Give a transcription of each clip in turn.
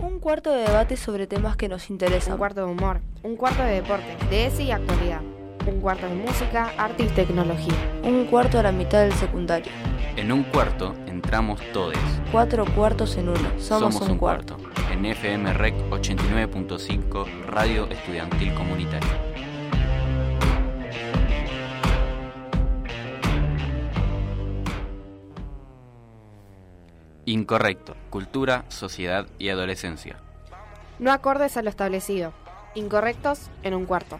Un cuarto de debate sobre temas que nos interesan. Un cuarto de humor. Un cuarto de deporte, de ese y actualidad. Un cuarto de música, arte y tecnología. Un cuarto a la mitad del secundario. En un cuarto entramos todos. Cuatro cuartos en uno. Somos, un, cuarto. En FM Rec 89.5, Radio Estudiantil Comunitaria. Incorrecto. Cultura, sociedad y adolescencia. No acordes a lo establecido. Incorrectos en un cuarto.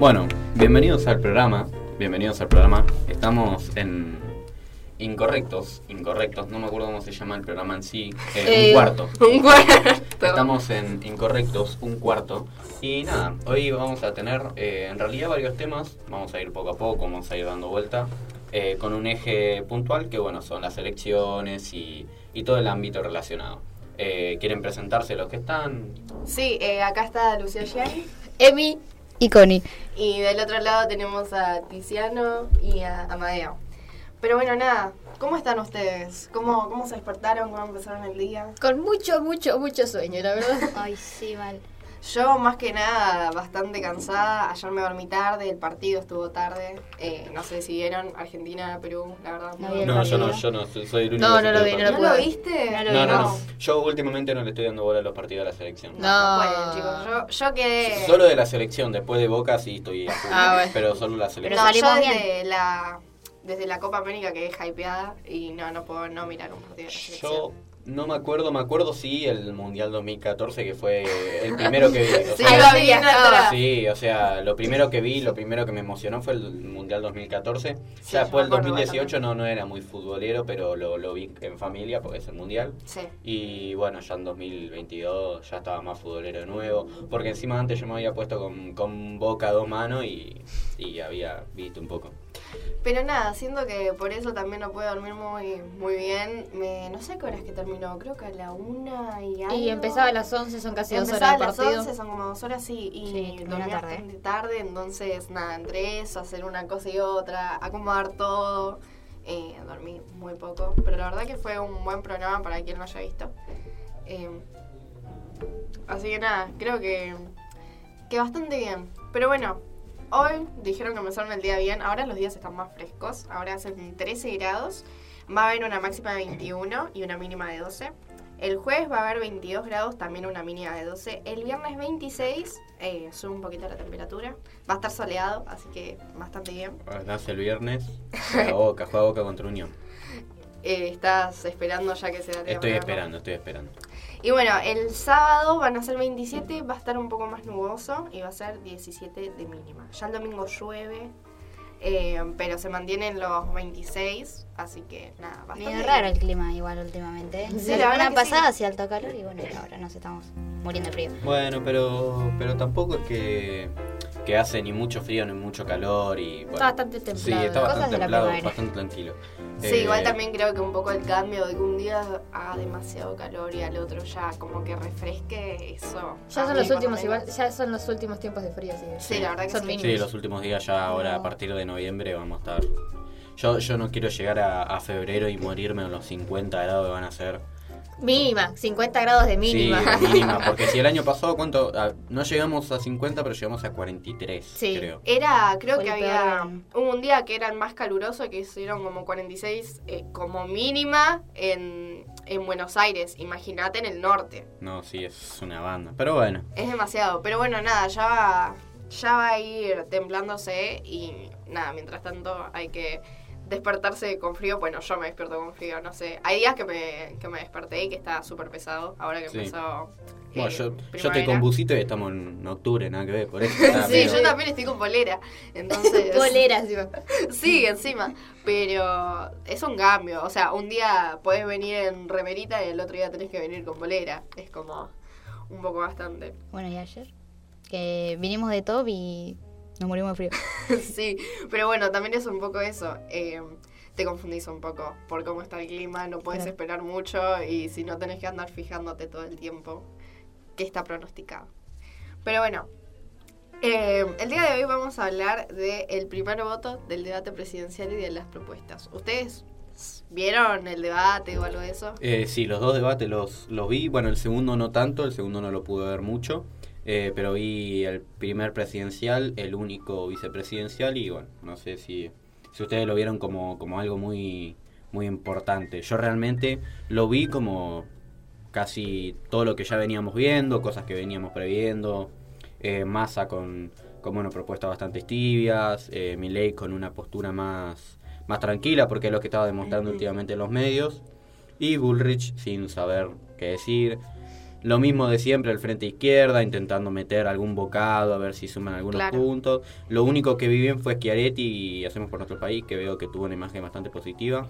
Bueno, bienvenidos al programa. Bienvenidos al programa. Estamos en Incorrectos, Incorrectos, no me acuerdo cómo se llama el programa en sí. Eh, un Eh, cuarto. Un cuarto. Estamos en Incorrectos, un cuarto. Y nada, hoy vamos a tener eh, en realidad varios temas. Vamos a ir poco a poco, vamos a ir dando vuelta. eh, con un eje puntual que, bueno, son las elecciones y, y todo el ámbito relacionado. Eh, ¿Quieren presentarse los que están? Sí, eh, acá está Lucio Gianni. Emi y Connie. Y del otro lado tenemos a Tiziano y a Amadeo. Pero bueno, nada, ¿cómo están ustedes? ¿Cómo, cómo se despertaron? ¿Cómo empezaron el día? Con mucho, mucho, mucho sueño, la verdad. Ay, sí, mal. Yo más que nada bastante cansada. Ayer me dormí tarde, el partido estuvo tarde. Eh, no sé si vieron Argentina, Perú, la verdad. No No, yo no, yo no, soy el único No, que no lo vi, no. ¿No lo ver. viste? No lo No, vi, no, no. no. Yo últimamente no le estoy dando bola a los partidos de la selección. No. Bueno, chicos, yo, yo quedé... Solo de la selección, después de Boca sí estoy a full, Ah, bueno. pero solo la No, selección. Pero yo la, desde la Copa América quedé hypeada y no, no puedo no mirar un partido de la selección. Yo no me acuerdo, me acuerdo sí el Mundial 2014 que fue el primero que vi. o Sí, sea, bien atrás. Sí, o sea, lo primero que vi, lo primero que me emocionó fue el Mundial 2014. Sí, ya yo después el acuerdo 2018 no, no era muy futbolero, pero lo, lo vi en familia porque es el Mundial. Sí. Y bueno, ya en 2022 ya estaba más futbolero de nuevo. Porque encima antes yo me había puesto con, con boca a dos manos y, y había visto un poco. Pero nada, siento que por eso también no puedo dormir muy, muy bien. Me, no sé qué horas que terminó, creo que a la una y algo. Y empezaba a las 11, son casi dos Empezaba horas a las partido. 11, son como dos horas sí, y Sí, terminó dormí tarde. bastante tarde, entonces nada, entre eso, hacer una cosa y otra, acomodar todo, eh, dormí muy poco, pero la verdad que fue un buen programa para quien lo haya visto. Eh, así que nada, creo que, que bastante bien. Pero bueno, hoy dijeron que empezaron el día bien, ahora los días están más frescos, ahora hacen 13 grados, va a haber una máxima de 21 y una mínima de 12. El jueves va a haber 22 grados, también una mínima de 12. El viernes 26, eh, sube un poquito la temperatura. Va a estar soleado, así que bastante bien. Nace el viernes, juega Boca, juega Boca contra Unión. Eh, estás esperando ya que sea Estoy temprano. esperando, estoy esperando. Y bueno, el sábado van a ser 27, va a estar un poco más nuboso y va a ser 17 de mínima. Ya el domingo llueve, eh, pero se mantienen los 26, así que nada, bastante Medio raro el clima igual últimamente. Sí, la semana pasada sí. hacía alto calor y bueno, ahora nos estamos muriendo de frío. Bueno, pero pero tampoco es que, que hace ni mucho frío ni mucho calor y bueno, Está bastante templado. Sí, está Cosas bastante de la templado, bastante tranquilo. Sí, Eh, igual también creo que un poco el cambio de que un día haga demasiado calor y al otro ya como que refresque, eso. Ya son los últimos, igual, ya son los últimos tiempos de frío, así que- Sí, la verdad que son sí. mínimos. Sí, los últimos días ya ahora a partir de noviembre vamos a estar. Yo, yo no quiero llegar a, a febrero y morirme en los 50 grados que van a ser. Mínima, 50 grados de mínima. Sí, de mínima. Porque si el año pasado, ¿cuánto? Ah, no llegamos a 50, pero llegamos a 43, Sí. creo. Era, creo Fue que había hubo un día que era el más caluroso, que hicieron como 46 eh, como mínima en, en Buenos Aires. Imagínate en el norte. No, sí, es una banda. Pero bueno. Es demasiado. Pero bueno, nada, ya va, ya va a ir templándose y nada, mientras tanto hay que despertarse con frío. Bueno, yo me despierto con frío, no sé. Hay días que me, que me desperté y que está súper pesado. Ahora que Sí. empezó. Bueno, eh, yo, yo estoy con busito y estamos en octubre, nada que ver. Por eso Sí, medio- yo también estoy con polera. Entonces. Poleras, digo. Sí, encima. Pero es un cambio. O sea, un día podés venir en remerita y el otro día tenés que venir con bolera. Es como un poco bastante. Bueno, y ayer, que vinimos de top y nos morimos de frío. sí, pero bueno, también es un poco eso. eh, te confundís un poco por cómo está el clima, no puedes Claro. esperar mucho y si no tenés que andar fijándote todo el tiempo que está pronosticado. Pero bueno, Eh, el día de hoy vamos a hablar del primer voto del debate presidencial y de las propuestas. ¿Ustedes vieron el debate o algo de eso? Eh, sí, los dos debates los, los vi. Bueno, el segundo no tanto, el segundo no lo pude ver mucho. Eh, pero vi el primer presidencial, el único vicepresidencial y bueno, no sé si, si ustedes lo vieron como, como algo muy, muy importante. Yo realmente lo vi como casi todo lo que ya veníamos viendo, cosas que veníamos previendo. Eh, Massa con, con bueno, propuestas bastante tibias, eh, Milei con una postura más, más tranquila, porque es lo que estaba demostrando últimamente en los medios, y Bullrich sin saber qué decir. Lo mismo de siempre, el frente izquierda, intentando meter algún bocado, a ver si suman algunos Claro. puntos. Lo único que vi bien fue Schiaretti y Hacemos por nuestro país, que veo que tuvo una imagen bastante positiva.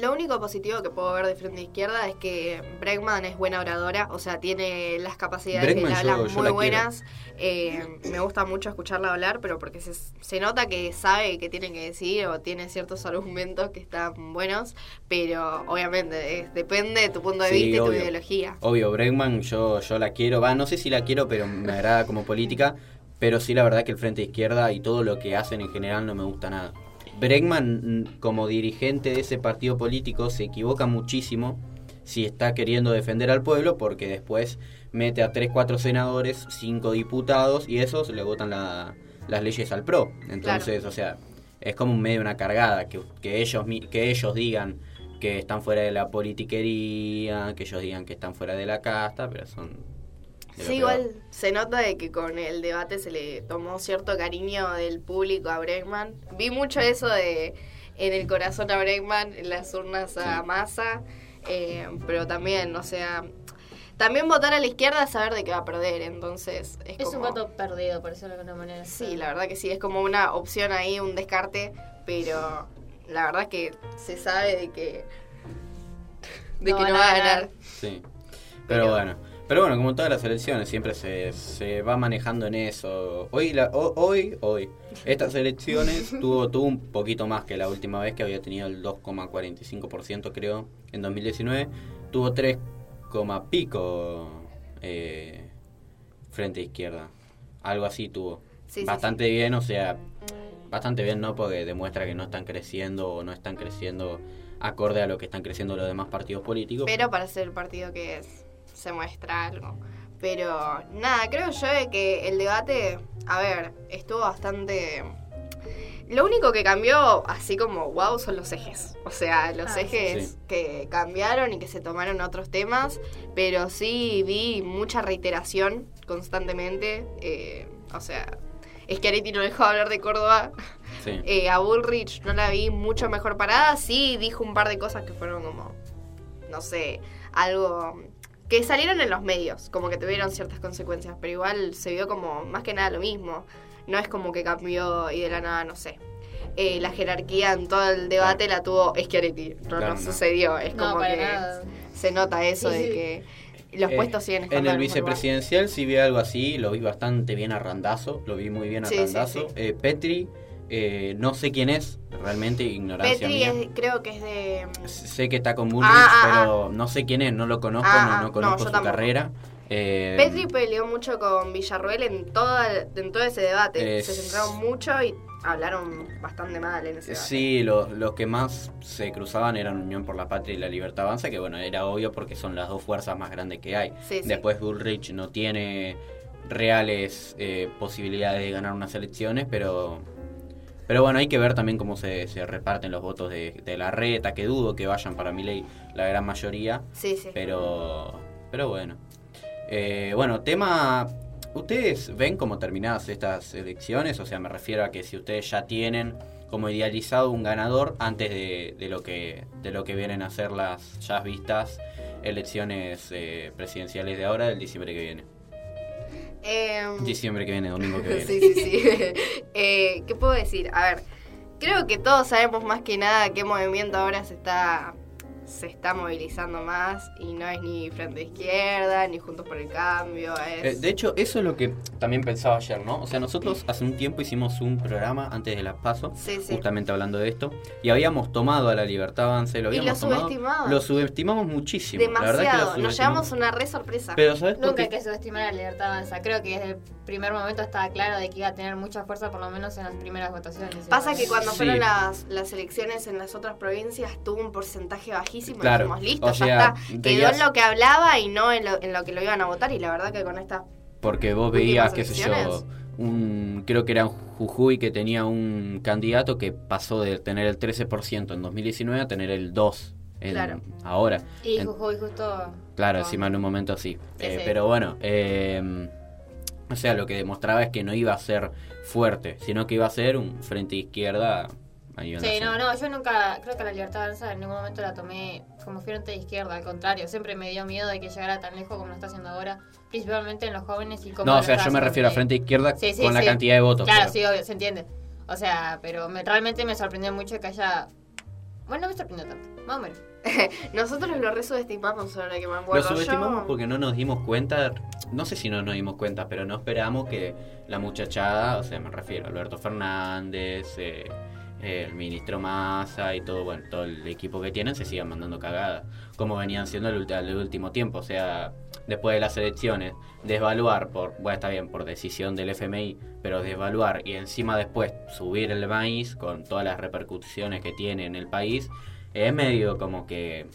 Lo único positivo que puedo ver de frente izquierda es que Bregman es buena oradora, o sea, tiene las capacidades Bregman de yo- hablar yo muy buenas. Eh, me gusta mucho escucharla hablar, pero porque se, se nota que sabe qué tiene que decir o tiene ciertos argumentos que están buenos, pero obviamente es- depende de tu punto de Sí, vista y tu obvio. ideología. Obvio, Bregman yo, yo la quiero, va, no sé si la quiero, pero me agrada como política, pero sí la verdad que el Frente Izquierda y todo lo que hacen en general no me gusta nada. Bregman mm, como dirigente de ese partido político se equivoca muchísimo si está queriendo defender al pueblo porque después mete a 3, 4 senadores, 5 diputados y esos le votan la- las leyes al PRO. Entonces, o sea, es como un medio una cargada, que, que, ellos, que ellos digan que están fuera de la politiquería, que ellos digan que están fuera de la casta, pero son... Sí, igual se nota de que con el debate se le tomó cierto cariño del público a Bregman. Vi mucho eso de en el corazón a Bregman, en las urnas a Sí. Massa, eh, pero también, o sea, también votar a la izquierda es saber de qué va a perder, entonces es, Es un voto perdido, por decirlo de alguna manera. Sí, la verdad que sí, es como una opción ahí, un descarte, pero la verdad que se sabe de que de No que no va a ganar. ganar. Sí. Pero bueno. Pero bueno, como todas las elecciones, siempre se, se va manejando en eso. Hoy, la, ho- hoy, hoy, estas elecciones tuvo, tuvo un poquito más que la última vez, que había tenido el 2,45% creo, en 2019. Tuvo 3, coma pico eh, frente izquierda. Algo así tuvo. Sí, sí, bastante bien, o sea, bastante bien, ¿no? Porque demuestra que no están creciendo o no están creciendo acorde a lo que están creciendo los demás partidos políticos. Pero para ser el partido que es, se muestra algo. Pero nada, creo yo de que el debate, a ver, estuvo bastante... Lo único que cambió, así como wow, son los ejes. O sea, los Ah, ejes Sí. que cambiaron y que se tomaron otros temas. Pero sí vi mucha reiteración constantemente. eh, o sea, Schiaretti no dejó de hablar de Córdoba. Sí. Eh, a Bullrich no la vi mucho mejor parada. Sí, dijo un par de cosas que fueron como, no sé, algo que salieron en los medios, como que tuvieron ciertas consecuencias, pero igual se vio como más que nada lo mismo. No es como que cambió y de la nada, no sé. Eh, la jerarquía en todo el debate la tuvo Schiaretti. No, Claro, no no. sucedió. Es No, como que nada. se nota eso Sí, de sí. que los Eh, puestos siguen estando En el vicepresidencial sí vi algo así, lo vi bastante bien a Randazo, lo vi muy bien a Sí, sí, Randazo. sí. Eh, Petri, eh, no sé quién es, realmente ignorancia Petri mía. es- creo que es de... Sé que está con Bullrich, Ah, ah, pero no sé quién es, no lo conozco, Ah, no, ah, no no, conozco su tampoco. carrera. Eh, Petri peleó mucho con Villarruel en, toda, en todo ese debate. Es- Se centraron mucho y hablaron bastante mal en ese debate. Sí, los, los que más se cruzaban eran Unión por la Patria y la Libertad Avanza, que bueno, era obvio porque son las dos fuerzas más grandes que hay. Sí, sí. Después Bullrich no tiene reales eh, posibilidades de ganar unas elecciones, pero pero bueno, hay que ver también cómo se, se reparten los votos de, de la reta, que dudo que vayan para mi ley la gran mayoría, Sí, sí. pero pero bueno. Eh, bueno, tema... ¿Ustedes ven cómo terminadas estas elecciones? O sea, me refiero a que si ustedes ya tienen como idealizado un ganador antes de, de lo que de lo que vienen a ser las ya vistas elecciones eh, presidenciales de ahora del diciembre que viene. Em, Diciembre que viene, domingo que viene. sí, sí, sí. Eh, ¿Qué puedo decir? A ver, creo que todos sabemos más que nada qué movimiento ahora se está se está movilizando más y no es ni Frente Izquierda, ni Juntos por el Cambio, Eh, es... de hecho, eso es lo que también pensaba ayer, ¿no? O sea, nosotros hace un tiempo hicimos un programa antes de las PASO, Sí, sí. justamente hablando de esto, y habíamos tomado a la Libertad Avanza y lo Y habíamos lo tomado. subestimamos. Lo subestimamos muchísimo. La verdad que lo Demasiado, nos llevamos una re sorpresa. Pero, ¿sabes Nunca hay que subestimar a la libertad avanza. Creo que desde el primer momento estaba claro de que iba a tener mucha fuerza, por lo menos en las primeras votaciones. Pasa que cuando Sí. fueron las, las elecciones en las otras provincias tuvo un porcentaje bajísimo Claro, y dijimos, listo, o ya sea, está. Quedó en lo que hablaba y no en lo, en lo que lo iban a votar y la verdad que con esta... Porque vos veías, qué sé yo, un, creo que era un Jujuy que tenía un candidato que pasó de tener el 13% en 2019 a tener el 2% en- Claro. ahora. Y Jujuy justo... Claro, con- encima en un momento sí. Sí, Eh, sí. Pero bueno, eh, o sea, lo que demostraba es que no iba a ser fuerte, sino que iba a ser un frente izquierda Sí, no, no, yo nunca, creo que la libertad avanza en ningún momento la tomé como frente de izquierda, al contrario, siempre me dio miedo de que llegara tan lejos como lo está haciendo ahora, principalmente en los jóvenes y como No, lo o sea, yo me refiero a frente izquierda Sí, sí, con la cantidad de votos. Claro, pero- sí, obvio, se entiende. O sea, pero me, realmente me sorprendió mucho que haya... Bueno, no me sorprendió tanto, más o menos. Nosotros lo resubestimamos ahora que me Lo acuerdo. subestimamos Yo- porque no nos dimos cuenta, no sé si no nos dimos cuenta, pero no esperamos que la muchachada, o sea, me refiero a Alberto Fernández, eh, el ministro Massa y todo, bueno, todo el equipo que tienen se sigan mandando cagadas, como venían siendo el, último tiempo, o sea, después de las elecciones, desvaluar por, bueno, está bien, por decisión del FMI, pero desvaluar y encima después subir el maíz con todas las repercusiones que tiene en el país, es medio como que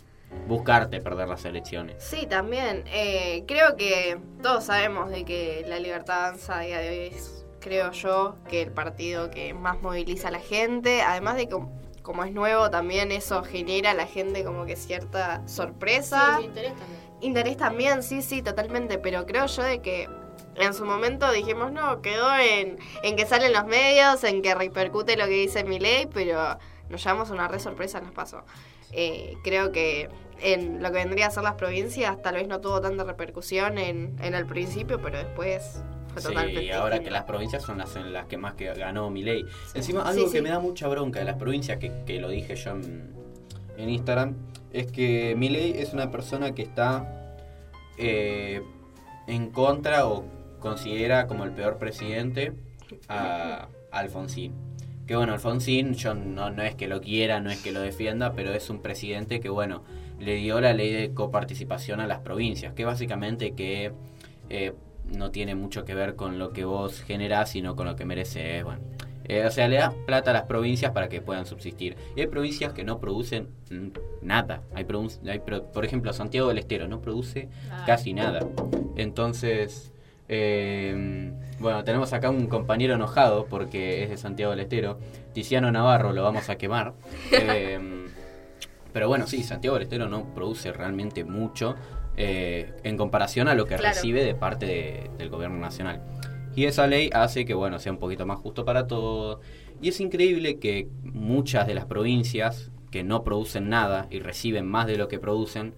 buscarte perder las elecciones. Sí, también. Eh, creo que todos sabemos de que la libertad avanza a día de hoy es, creo yo, que el partido que más moviliza a la gente. Además de que como es nuevo, también eso genera a la gente como que cierta sorpresa. Sí, interés también. Interés también, sí, sí, totalmente. Pero creo yo de que en su momento dijimos, no, quedó en, en que salen los medios, en que repercute lo que dice mi ley, pero nos llevamos una re sorpresa, nos pasó. Eh, creo que en lo que vendría a ser las provincias tal vez no tuvo tanta repercusión en, en el principio, pero después totalmente Sí, y ahora que las provincias son las en las que más que ganó mi ley. Encima, algo sí. que me da mucha bronca de las provincias, que, que lo dije yo en, en Instagram, es que mi ley es una persona que está eh, en contra o considera como el peor presidente a, a Alfonsín. Que bueno, Alfonsín, yo no, no es que lo quiera, no es que lo defienda, pero es un presidente que, bueno, le dio la ley de coparticipación a las provincias, que básicamente que eh, no tiene mucho que ver con lo que vos generás, sino con lo que mereces, bueno. Eh, o sea, le das plata a las provincias para que puedan subsistir. Y hay provincias que no producen mm, nada. Hay, por ejemplo, Santiago del Estero no produce Ah. casi nada. Entonces, eh, bueno, tenemos acá un compañero enojado porque es de Santiago del Estero. Tiziano Navarro, lo vamos a quemar. Eh, pero bueno, sí, Santiago del Estero no produce realmente mucho eh, en comparación a lo que Claro. recibe de parte de- del gobierno nacional. Y esa ley hace que, bueno, sea un poquito más justo para todos. Y es increíble que muchas de las provincias que no producen nada y reciben más de lo que producen,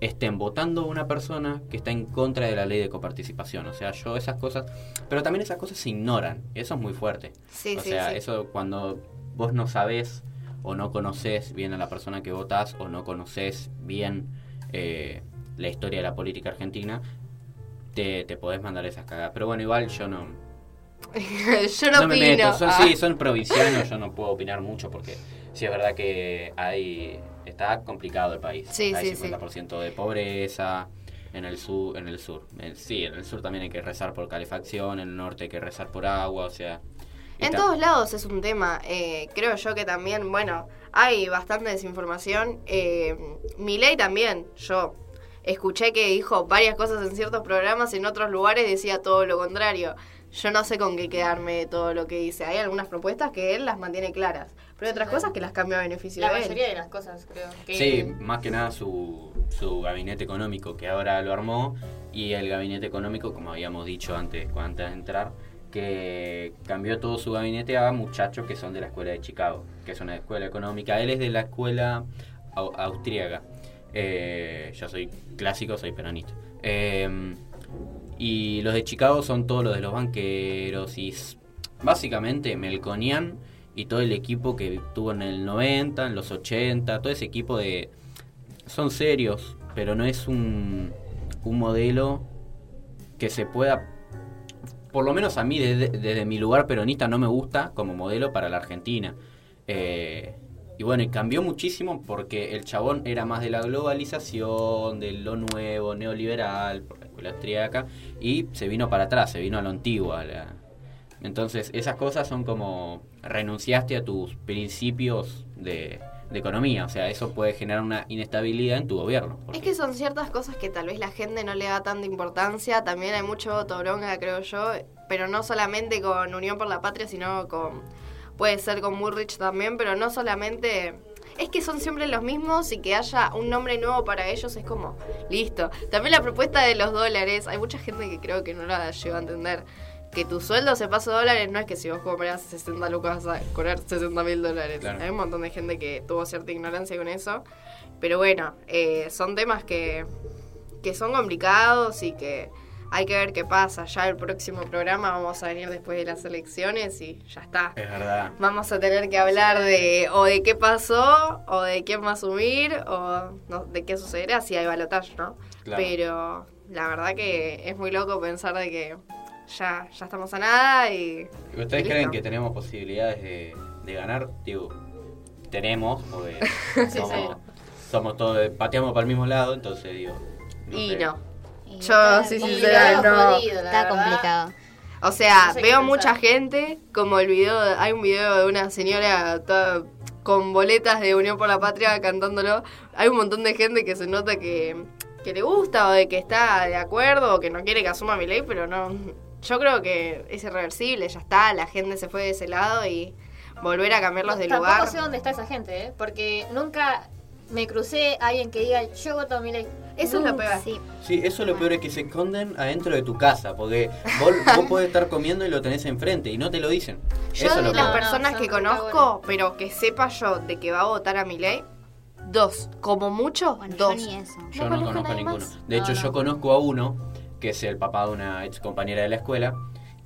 estén votando a una persona que está en contra de la ley de coparticipación. O sea, yo esas cosas... Pero también esas cosas se ignoran. Eso es muy fuerte. Sí, o sí, sea, sí. eso cuando vos no sabés o no conoces bien a la persona que votás o no conoces bien eh, la historia de la política argentina, te, te podés mandar esas cagadas. Pero bueno, igual yo no, Yo no, me opino. meto. Son, Ah. Sí, son provincianos, yo no puedo opinar mucho porque sí es verdad que hay está complicado el país. Sí, hay sí, sí. 50% de pobreza en el sur, en el sur. En- sí, en el sur también hay que rezar por calefacción, en el norte hay que rezar por agua, o sea, En todos lados es un tema. Eh, creo yo que también, bueno, hay bastante desinformación. Eh, Milei también, yo escuché que dijo varias cosas en ciertos programas, en otros lugares decía todo lo contrario. Yo no sé con qué quedarme de todo lo que dice. Hay algunas propuestas que él las mantiene claras, pero hay otras Sí. cosas que las cambia a beneficio La de él. mayoría de las cosas, creo. Que Sí, más que nada su, su gabinete económico que ahora lo armó y el gabinete económico, como habíamos dicho antes, antes de entrar, que cambió todo su gabinete a muchachos que son de la escuela de Chicago, que es una escuela económica. Él es de la escuela au- austríaca. Eh, yo soy clásico, soy peronista. Eh, y los de Chicago son todos los de los banqueros y básicamente Melconian y todo el equipo que tuvo en el 90, en los 80, todo ese equipo de son serios, pero no es un, un modelo que se pueda, por lo menos a mí desde, desde mi lugar peronista no me gusta como modelo para la Argentina. Eh, y bueno, y cambió muchísimo porque el chabón era más de la globalización, de lo nuevo, neoliberal, por la escuela austríaca, y se vino para atrás, se vino a lo antiguo. a la- Entonces, esas cosas son como renunciaste a tus principios de, de economía, o sea, eso puede generar una inestabilidad en tu gobierno. Es que son ciertas cosas que tal vez la gente no le da tanta importancia. También hay mucho voto bronca, creo yo. Pero no solamente con Unión por la Patria, sino con. Puede ser con Bullrich también, pero no solamente. Es que son siempre los mismos y que haya un nombre nuevo para ellos es como, listo. También la propuesta de los dólares, hay mucha gente que creo que no la llegó a entender. Que tu sueldo se pase a dólares no es que si vos compras 60 lucas vas a cobrar 60 mil dólares. Claro. Hay un montón de gente que tuvo cierta ignorancia con eso. Pero bueno, eh, son temas que, que son complicados y que hay que ver qué pasa. Ya el próximo programa vamos a venir después de las elecciones y ya está. Es verdad. Vamos a tener que hablar de o de qué pasó, o de quién va a asumir, o no, de qué sucederá si hay balotaje, ¿no? Claro. Pero la verdad que es muy loco pensar de que ya, ya estamos a nada y... ¿Ustedes y creen que tenemos posibilidades de, de ganar? Digo, tenemos, porque Sí, somos, sí. somos todos, pateamos para el mismo lado, entonces digo. y sé. no. Y Yo, sí, sincera, no. jodido, Está complicado. O sea, No sé veo pensar. mucha gente, como el video, hay un video de una señora toda con boletas de Unión por la Patria cantándolo. Hay un montón de gente que se nota que, que le gusta o de que está de acuerdo o que no quiere que asuma mi ley, pero no. Yo creo que es irreversible, ya está, la gente se fue de ese lado y volver a cambiarlos de Tampoco lugar. sé dónde está esa gente, ¿eh? Porque nunca me crucé a alguien que diga, yo voto a mi ley. Eso es lo peor. Sí. Sí, eso es lo peor, es que se esconden adentro de tu casa, porque vos, vos podés estar comiendo y lo tenés enfrente y no te lo dicen. Yo eso es de lo las No, peor. no, personas son que conozco, pero que sepa yo de que va a votar a mi ley, dos, como mucho, Bueno, dos. yo ni eso. Yo No no conozco a conozco a nadie ninguno. más. De No, hecho, no. yo conozco a uno, que es el papá de una ex compañera de la escuela,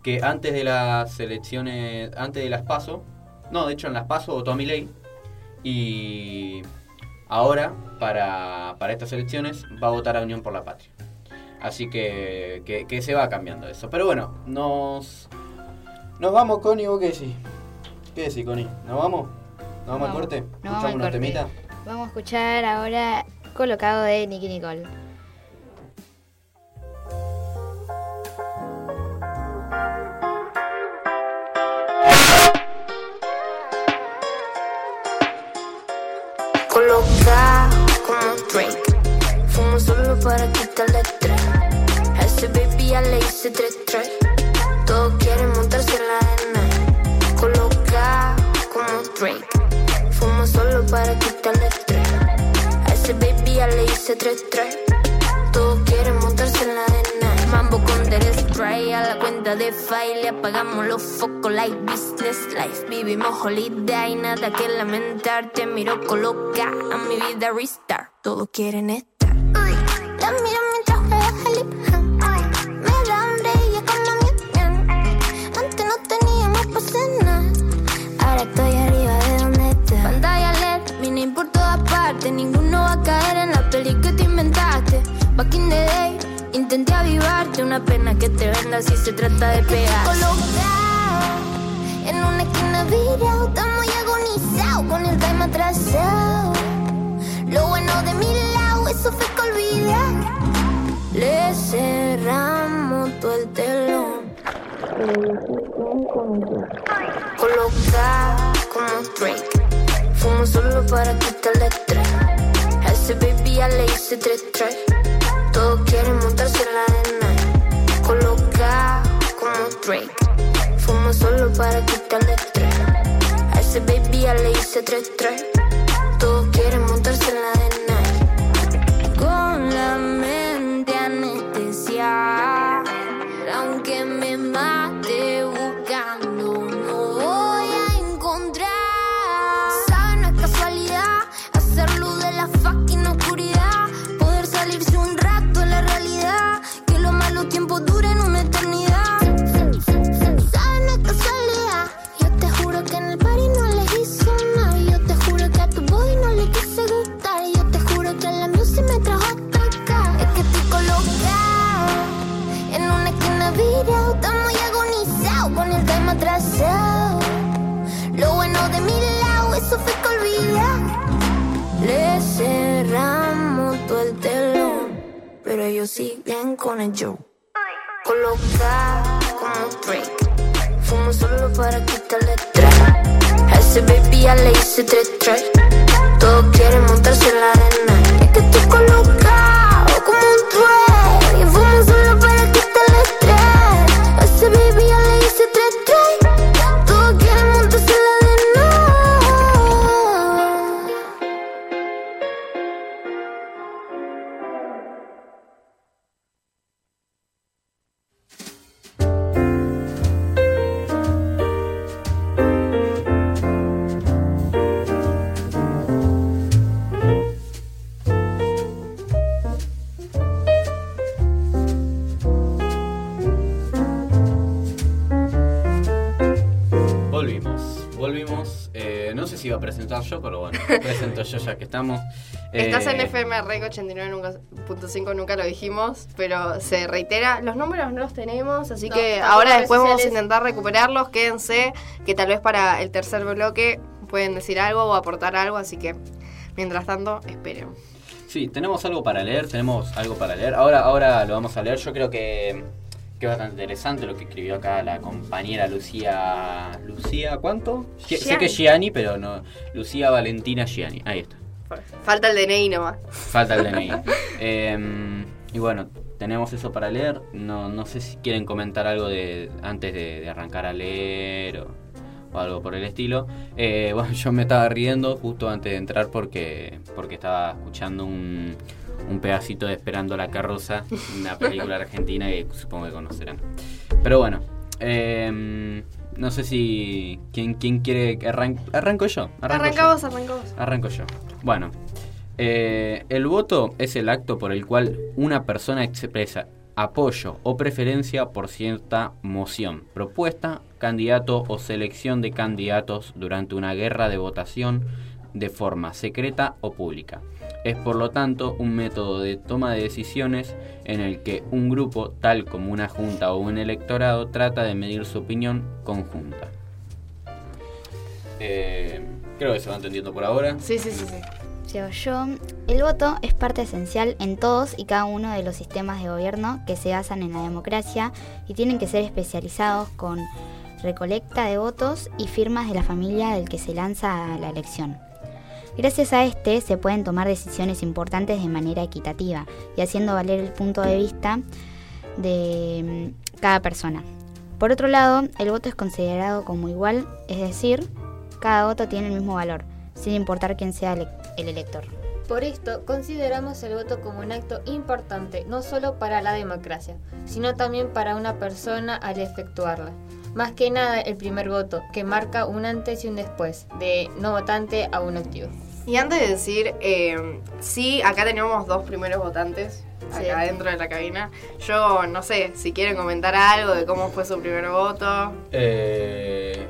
que antes de las elecciones, antes de las PASO, no, de hecho en las PASO votó a mi ley, y ahora, para, para estas elecciones, va a votar a Unión por la Patria. Así que, que, que se va cambiando eso. Pero bueno, nos, nos vamos, Connie, ¿vos qué decís? ¿Qué decís, Connie? ¿Nos vamos? ¿Nos vamos al Vamos. corte? Nos vamos ¿Escuchamos al unos temitas? Vamos a escuchar ahora Colocado de Nicky Nicole. Coloca Fumo solo para quitarle estrés. A ese baby ya le hice tres tres. Todos quieren montarse en la arena. Coloca como Drake. Fumo solo para quitarle estrés. A ese baby ya le hice tres tres. Todos quieren montarse en la arena. Mambo spray a la cuenta de file. Le apagamos los focos like business life. Vivimos holiday, nada que lamentar. Te miro coloca a mi vida restart. Todos quieren estar. Una pena que te venda si se trata de pegar. Colocado en una esquina virado. Estamos ya agonizados con el time atrasado. Lo bueno de mi lado, eso fue que olvidar. Le cerramos todo el telón. Coloca como Drake. Fumo solo para quitarle estrés. A ese baby ya le hice tres tres. Todos quieren montarse en la Drake. Fumo solo para quitarle estrés. A ese baby ya le hice tres tres. Todos quieren montarse en la siguen con el Joe. Coloca como Drake. Fumo solo para quitarle. A ese baby ya le hice tres tres. Todos quieren montarse en la arena. Y es que estoy bueno, presento yo ya que estamos. Estás en Eh, FM Rec 89.5, nunca lo dijimos, pero se reitera. Los números no los tenemos, así No, que ahora después vamos a intentar recuperarlos. Quédense, que tal vez para el tercer bloque pueden decir algo o aportar algo, así que mientras tanto, esperen. Sí, tenemos algo para leer, tenemos algo para leer. Ahora, ahora lo vamos a leer. Yo creo que, que es bastante interesante lo que escribió acá la compañera Lucía. ¿Lucía cuánto? Sé que es Gianni, pero no. Lucía Valentina Gianni. Ahí está. Falta el DNI nomás. Falta el DNI. Em, y bueno, tenemos eso para leer. No, no sé si quieren comentar algo de antes de, de arrancar a leer o, o algo por el estilo. Eh, bueno, yo me estaba riendo justo antes de entrar porque, porque estaba escuchando un, un pedacito de Esperando la carroza, una película argentina que supongo que conocerán. Pero bueno, em, no sé si... ¿Quién, quién quiere que arranque? Arranco yo. arranco yo. Arrancamos, arrancamos. Arranco yo. Bueno, eh, el voto es el acto por el cual una persona expresa apoyo o preferencia por cierta moción, propuesta, candidato o selección de candidatos durante una guerra de votación de forma secreta o pública. Es por lo tanto un método de toma de decisiones en el que un grupo, tal como una junta o un electorado, trata de medir su opinión conjunta. Eh, creo que se va entendiendo por ahora. Sí, sí, sí, sí. Yo. El voto es parte esencial en todos y cada uno de los sistemas de gobierno que se basan en la democracia y tienen que ser especializados con recolecta de votos y firmas de la familia del que se lanza a la elección. Gracias a este se pueden tomar decisiones importantes de manera equitativa y haciendo valer el punto de vista de mm, cada persona. Por otro lado, el voto es considerado como igual, es decir, cada voto tiene el mismo valor, sin importar quién sea el, el elector. Por esto, consideramos el voto como un acto importante, no solo para la democracia, sino también para una persona al efectuarla. Más que nada el primer voto, que marca un antes y un después, de no votante a un activo. Y antes de decir, eh, sí, acá tenemos dos primeros votantes, Sí. acá dentro de la cabina. Yo no sé si quieren comentar algo de cómo fue su primer voto. Eh,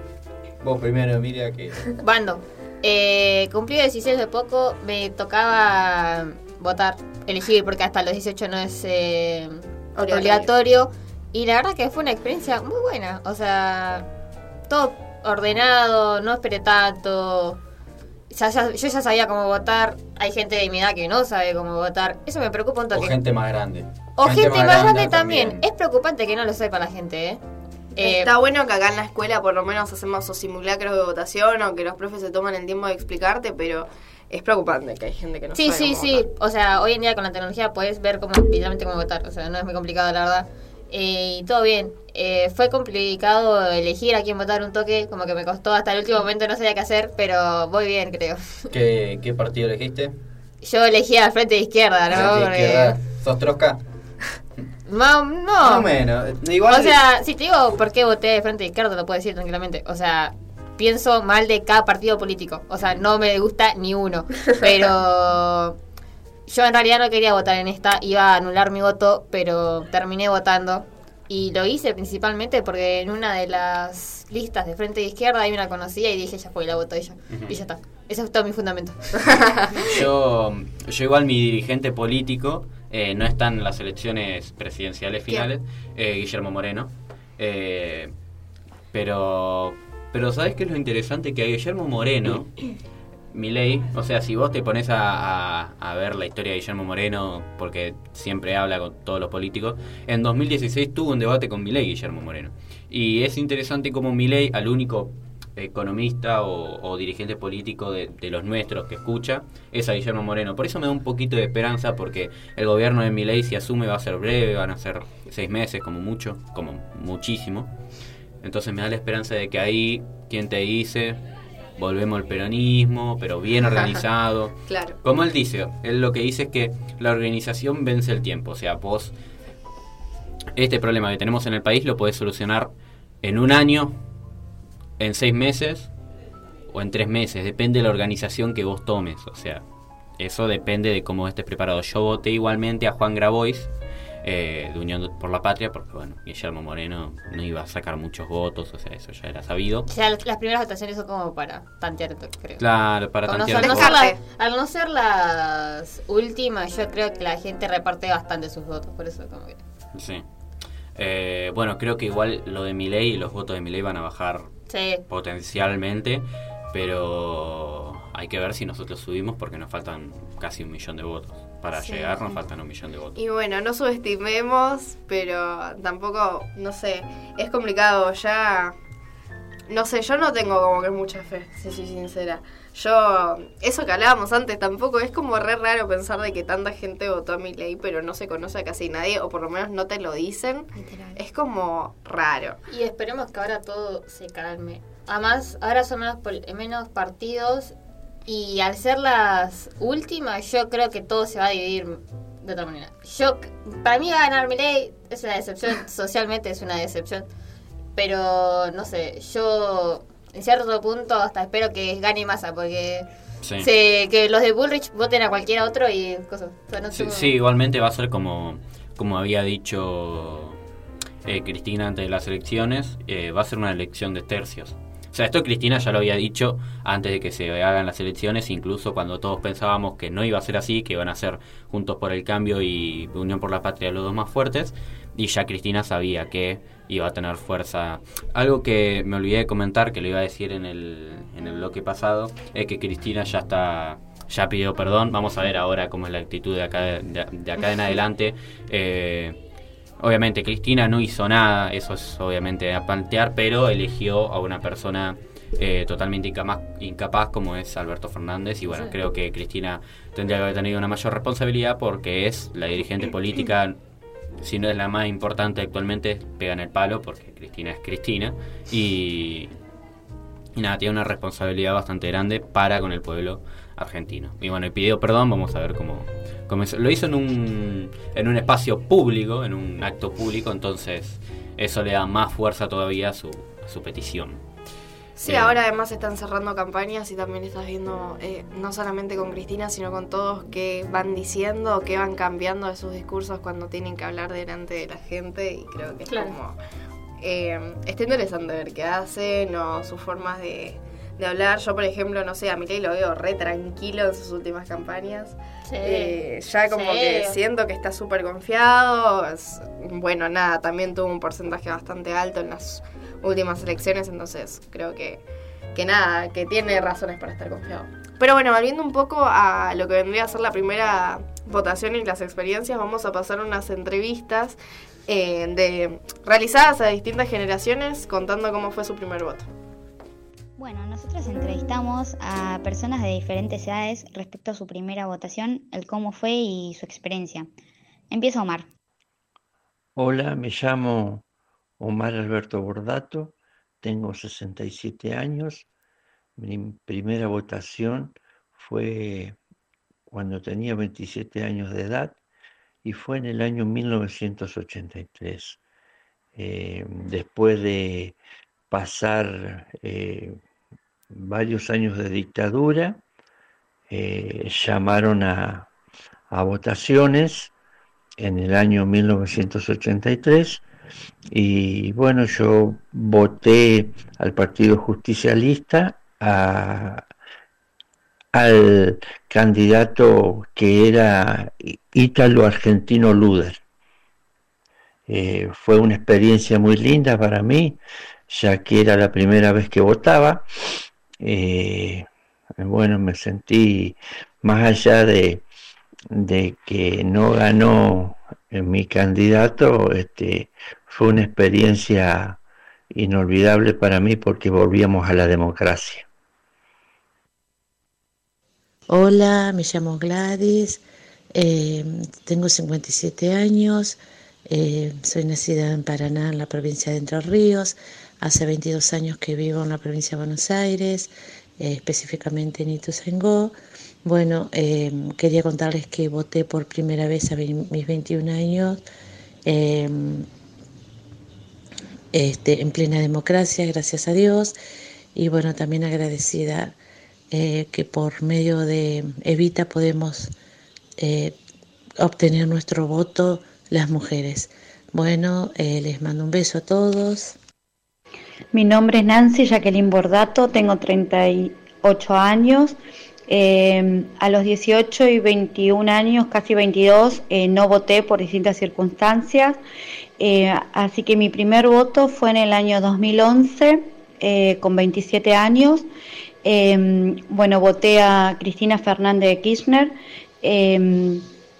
vos primero, Emilia, que... Bando, eh, cumplí 16 de poco, me tocaba votar, elegir, porque hasta los 18 no es eh, Obligatorio. obligatorio. Y la verdad que fue una experiencia muy buena. O sea, todo ordenado, no esperé tanto. Ya- ya- yo ya sabía cómo votar. Hay gente de mi edad que no sabe cómo votar. Eso me preocupa un O toque. gente más grande. O gente, más grande también. Es preocupante que no lo sepa la gente, ¿eh? Eh, Está bueno que acá en la escuela por lo menos hacemos esos simulacros de votación o que los profes se toman el tiempo de explicarte, pero es preocupante que hay gente que no Sí, sabe sí, cómo sí. votar. O sea, hoy en día con la tecnología puedes ver cómo, literalmente cómo votar. O sea, no es muy complicado, la verdad. Eh, y todo bien. Eh, fue complicado elegir a quién votar un toque. Como que me costó hasta el último momento, no sabía qué hacer. Pero voy bien, creo. ¿Qué, ¿Qué partido elegiste? Yo elegí al frente de izquierda, ¿no? Frente Porque- izquierda. ¿Sos trosca? Ma- Más o no. menos. Igual O sea, si te digo por qué voté de frente de izquierda, te lo puedo decir tranquilamente. O sea, pienso mal de cada partido político. O sea, no me gusta ni uno. Pero yo en realidad no quería votar en esta, iba a anular mi voto, pero terminé votando. Y lo hice principalmente porque en una de las listas de frente de izquierda ahí me la conocía y dije, ya fue, la voto ella. Y ya está. Ese es todo mi fundamento. yo, yo igual mi dirigente político eh, no está en las elecciones presidenciales finales, eh, Guillermo Moreno. Eh, pero, pero ¿sabes qué es lo interesante? Que a Guillermo Moreno Milei, o sea, si vos te pones a, ver la historia de Guillermo Moreno, porque siempre habla con todos los políticos, en 2016 tuvo un debate con Milei, Guillermo Moreno. Y es interesante como Milei, al único economista o, o dirigente político de, de los nuestros que escucha, es a Guillermo Moreno. Por eso me da un poquito de esperanza, porque el gobierno de Milei, si asume, va a ser breve, van a ser seis meses como mucho, como muchísimo. Entonces me da la esperanza de que ahí, quien te dice, volvemos al peronismo, pero bien organizado. Claro. Como él dice, él lo que dice es que la organización vence el tiempo. O sea, vos, este problema que tenemos en el país lo podés solucionar en un año, en seis meses o en tres meses. Depende de la organización que vos tomes. O sea, eso depende de cómo estés preparado. Yo voté igualmente a Juan Grabois. Eh, de Unión por la Patria, porque bueno, Guillermo Moreno no iba a sacar muchos votos, o sea, eso ya era sabido. O sea, las las primeras votaciones son como para tantear, creo. Claro, para Como tantear no ser la- al no ser las últimas, yo creo que la gente reparte bastante sus votos, por eso como que... Sí. Eh, bueno, creo que igual lo de Milei y los votos de Milei van a bajar Sí, potencialmente, pero hay que ver si nosotros subimos porque nos faltan casi un millón de votos. Para Sí, llegar nos faltan un millón de votos. Y bueno, no subestimemos, pero tampoco, no sé, es complicado ya. No sé, yo no tengo como que mucha fe, si soy sincera. Yo, eso que hablábamos antes, tampoco es como re raro pensar de que tanta gente votó a mi ley, pero no se conoce a casi nadie, o por lo menos no te lo dicen. Literal. Es como raro. y esperemos que ahora todo se calme. Además, ahora son menos, pol- menos partidos y al ser las últimas, yo creo que todo se va a dividir de otra manera. Yo, para mí va a ganar mi ley, es una decepción, socialmente es una decepción. Pero, no sé, yo en cierto punto hasta espero que gane masa, porque Sí. se- que los de Bullrich voten a cualquier otro y cosas. O sea, no Sí, tengo- sí, igualmente va a ser como, como había dicho eh, Cristina antes de las elecciones, eh, va a ser una elección de tercios. O sea, esto Cristina ya lo había dicho antes de que se hagan las elecciones, incluso cuando todos pensábamos que no iba a ser así, que iban a ser Juntos por el Cambio y Unión por la Patria los dos más fuertes, y ya Cristina sabía que iba a tener fuerza. Algo que me olvidé de comentar, que lo iba a decir en el, en el bloque pasado, es que Cristina ya está ya pidió perdón. Vamos a ver ahora cómo es la actitud de acá, de, de acá en adelante. Eh, obviamente Cristina no hizo nada, eso es obviamente a plantear, pero eligió a una persona eh, totalmente incapaz, incapaz como es Alberto Fernández y bueno, Sí. creo que Cristina tendría que haber tenido una mayor responsabilidad porque es la dirigente política, si no es la más importante actualmente, pega en el palo porque Cristina es Cristina y, y nada, tiene una responsabilidad bastante grande para con el pueblo argentino. Y bueno, y pidió perdón, vamos a ver cómo, cómo es. Lo hizo en un, en un espacio público, en un acto público, entonces eso le da más fuerza todavía a su, a su petición. Sí, Bien. ahora además están cerrando campañas y también estás viendo, eh, no solamente con Cristina, sino con todos que van diciendo, que van cambiando de sus discursos cuando tienen que hablar delante de la gente y creo que es Claro. como... eh, está interesante ver qué hacen o sus formas de, de hablar. Yo, por ejemplo, no sé, a Milei lo veo re tranquilo en sus últimas campañas. Sí. Eh, ya como Sí. que siento que está súper confiado. Es- bueno, nada, también tuvo un porcentaje bastante alto en las últimas elecciones, entonces creo que, que nada, que tiene razones para estar confiado. Pero bueno, volviendo un poco a lo que vendría a ser la primera votación y las experiencias, vamos a pasar unas entrevistas eh, de, realizadas a distintas generaciones contando cómo fue su primer voto. Bueno, nosotros entrevistamos a personas de diferentes edades respecto a su primera votación, el cómo fue y su experiencia. Empieza Omar. Hola, me llamo Omar Alberto Bordato, tengo 67 años. Mi primera votación fue cuando tenía 27 años de edad y fue en el año 1983. Eh, después de pasar eh, varios años de dictadura, eh, llamaron a, votaciones en el año 1983 y bueno, yo voté al Partido Justicialista, a- al candidato que era Ítalo Argentino Luder. Eh, fue una experiencia muy linda para mí, ya que era la primera vez que votaba. Eh, bueno, me sentí más allá de, que no ganó mi candidato, este, fue una experiencia inolvidable para mí porque volvíamos a la democracia. Hola, me llamo Gladys, eh, tengo 57 años, eh, soy nacida en Paraná, en la provincia de Entre Ríos, hace 22 años que vivo en la provincia de Buenos Aires, eh, específicamente en Ituzaingó. Bueno, quería contarles que voté por primera vez a mis 21 años este, en plena democracia, gracias a Dios, y bueno, también agradecida eh, que por medio de Evita podemos eh, obtener nuestro voto las mujeres. Bueno, eh, les mando un beso a todos. Mi nombre es Nancy Jacqueline Bordato, tengo 38 años. a los 18 y 21 años, casi 22, no voté por distintas circunstancias. así que mi primer voto fue en el año 2011, con 27 años. Bueno, voté a Cristina Fernández de Kirchner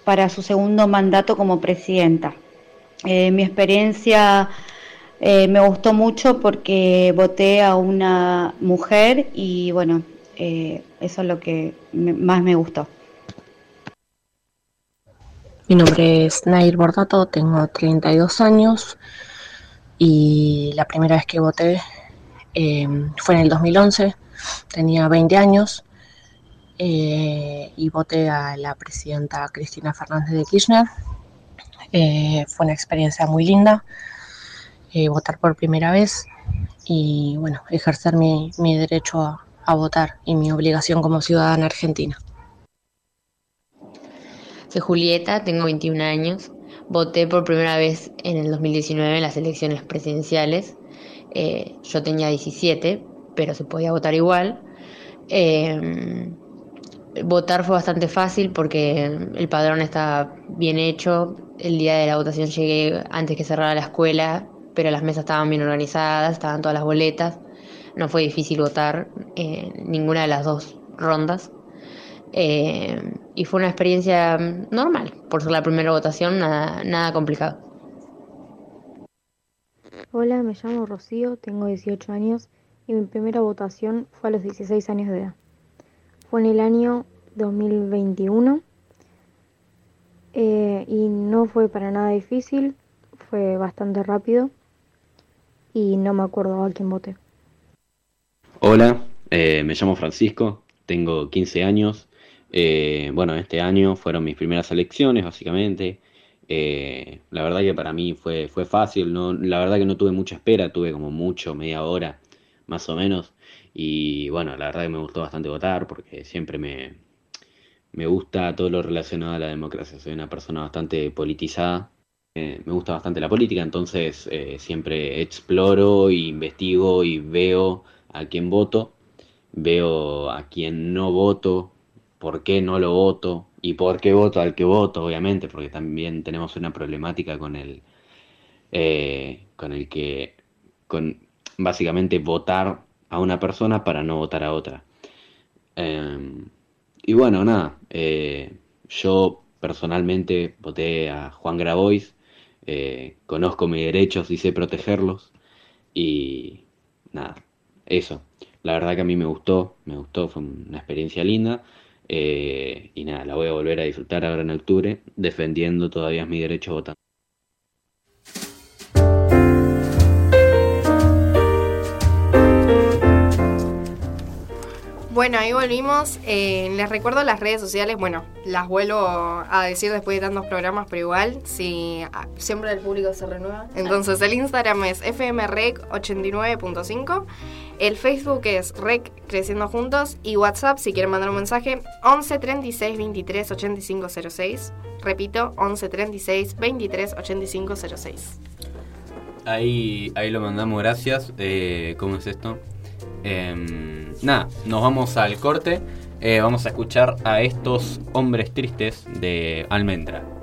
para su segundo mandato como presidenta. Eh, mi experiencia eh, me gustó mucho porque voté a una mujer y bueno, eh, eso es lo que más me gustó. Mi nombre es Nair Bordato, tengo 32 años y la primera vez que voté fue en el 2011 tenía 20 años eh, y voté a la presidenta Cristina Fernández de Kirchner. Eh, fue una experiencia muy linda, eh, votar por primera vez y bueno, ejercer mi, derecho a, a votar y mi obligación como ciudadana argentina. Soy Julieta, tengo 21 años. Voté por primera vez en el 2019 en las elecciones presidenciales. yo tenía 17, pero se podía votar igual. Votar fue bastante fácil porque el padrón está bien hecho. El día de la votación llegué antes que cerrara la escuela, pero las mesas estaban bien organizadas, estaban todas las boletas. No fue difícil votar en ninguna de las dos rondas. Em, y fue una experiencia normal, por ser la primera votación, nada, nada complicado. Hola, me llamo Rocío, tengo 18 años y mi primera votación fue a los 16 años de edad. Fue en el año 2021 eh, y no fue para nada difícil, fue bastante rápido y no me acuerdo a quién voté. Hola, eh, me llamo Francisco, tengo 15 años. Eh, bueno, este año fueron mis primeras elecciones, básicamente. la verdad que para mí fue, fue fácil, no, la verdad que no tuve mucha espera, tuve como mucho, media hora más o menos. Y bueno, la verdad que me gustó bastante votar porque siempre me, me gusta todo lo relacionado a la democracia. Soy una persona bastante politizada. Eh, me gusta bastante la política, entonces eh, siempre exploro, investigo y veo a quién voto, veo a quién no voto, por qué no lo voto y por qué voto al que voto, obviamente, porque también tenemos una problemática con el, eh, con el que, con, básicamente votar a una persona para no votar a otra. Em, y bueno, nada, eh, yo personalmente voté a Juan Grabois, eh, conozco mis derechos y sé protegerlos y nada, eso. La verdad que a mí me gustó, me gustó, fue una experiencia linda eh, y nada, la voy a volver a disfrutar ahora en octubre defendiendo todavía mi derecho a Bueno, ahí volvimos. Eh, les recuerdo las redes sociales. Bueno, las vuelvo a decir después de tantos programas, pero igual, si ah, siempre el público se renueva. Entonces, el Instagram es fmrec89.5. El Facebook es Rec Creciendo Juntos. Y WhatsApp, si quieren mandar un mensaje, 11 36 23 85 06. Repito, 11 36 23 85 06. Ahí, ahí lo mandamos, gracias. Eh, ¿Cómo es esto? Em, nada, nos vamos al corte. Eh, vamos a escuchar a estos hombres tristes de Almendra.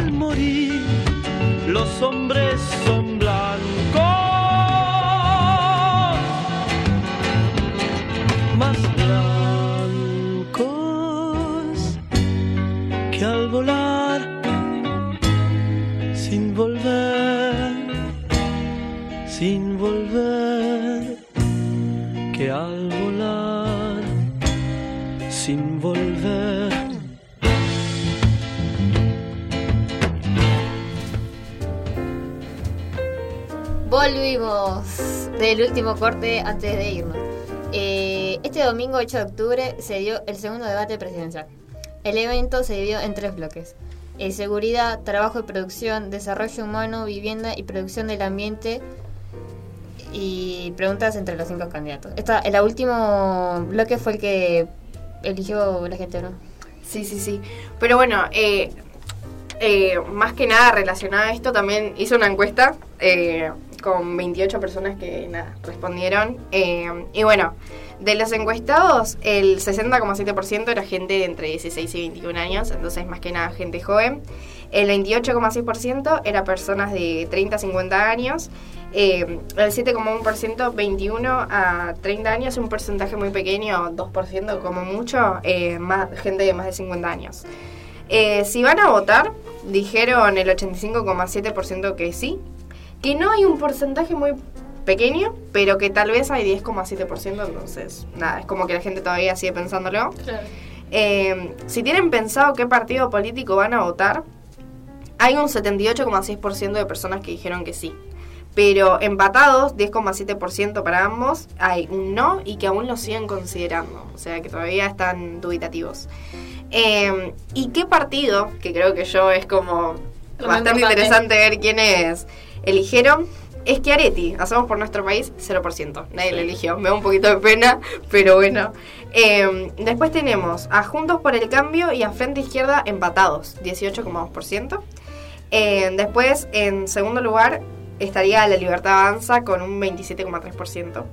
al morir los hombres son blancos. Del último corte antes de irnos. Eh, este domingo 8 de octubre se dio el segundo debate presidencial. El evento se dividió en tres bloques. Eh, seguridad, trabajo y producción, desarrollo humano, vivienda y producción del ambiente y preguntas entre los cinco candidatos. Esta, el último bloque fue el que eligió la gente, ¿no? Sí, sí, sí. Pero bueno, eh, más que nada relacionado a esto, también hice una encuesta con 28 personas que nada, respondieron. Eh, y bueno, de los encuestados, el 60,7% era gente de entre 16 y 21 años, entonces más que nada gente joven. El 28,6% era personas de 30 a 50 años. Eh, el 7,1% 21 a 30 años, un porcentaje muy pequeño, 2% como mucho, eh, más, gente de más de 50 años. Eh, si van a votar, dijeron el 85,7% que sí, que no hay un porcentaje muy pequeño, pero que tal vez hay 10,7%, entonces nada, es como que la gente todavía sigue pensándolo. Eh, si tienen pensado qué partido político van a votar, hay un 78,6% de personas que dijeron que sí. Pero empatados, 10,7% para ambos, hay un no y que aún lo siguen considerando. O sea que todavía están dubitativos. Eh, ¿Y qué partido, que creo que yo es como Lo bastante interesante ver quiénes eligieron? Es Chiaretti, hacemos por nuestro país 0%. Nadie lo eligió, me da un poquito de pena, pero bueno. Eh, después tenemos a Juntos por el Cambio y a Frente Izquierda empatados, 18,2%. Eh, después, en segundo lugar, estaría La Libertad Avanza con un 27,3%.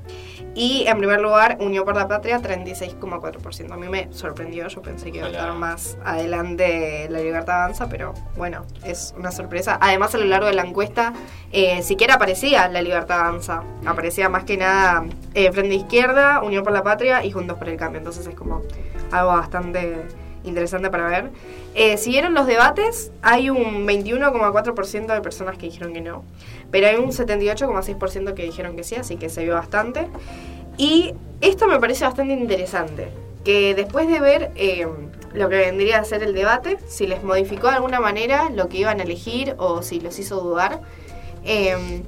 Y en primer lugar, Unión por la Patria, 36,4%. A mí me sorprendió, yo pensé que iba a estar más adelante La Libertad Avanza, pero bueno, es una sorpresa. Además, a lo largo de la encuesta, eh, siquiera aparecía La Libertad Avanza. Aparecía más que nada eh, Frente Izquierda, Unión por la Patria y Juntos por el Cambio. Entonces es como algo bastante interesante para ver. Eh, siguieron los debates, hay un 21,4% de personas que dijeron que no, pero hay un 78,6% que dijeron que sí, así que se vio bastante. Y esto me parece bastante interesante, que después de ver eh, lo que vendría a ser el debate, si les modificó de alguna manera lo que iban a elegir o si los hizo dudar, eh,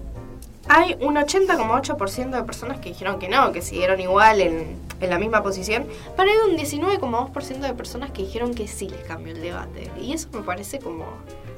hay un 80,8% de personas que dijeron que no, que siguieron igual en, en la misma posición, pero hay un 19,2% de personas que dijeron que sí les cambió el debate. Y eso me parece como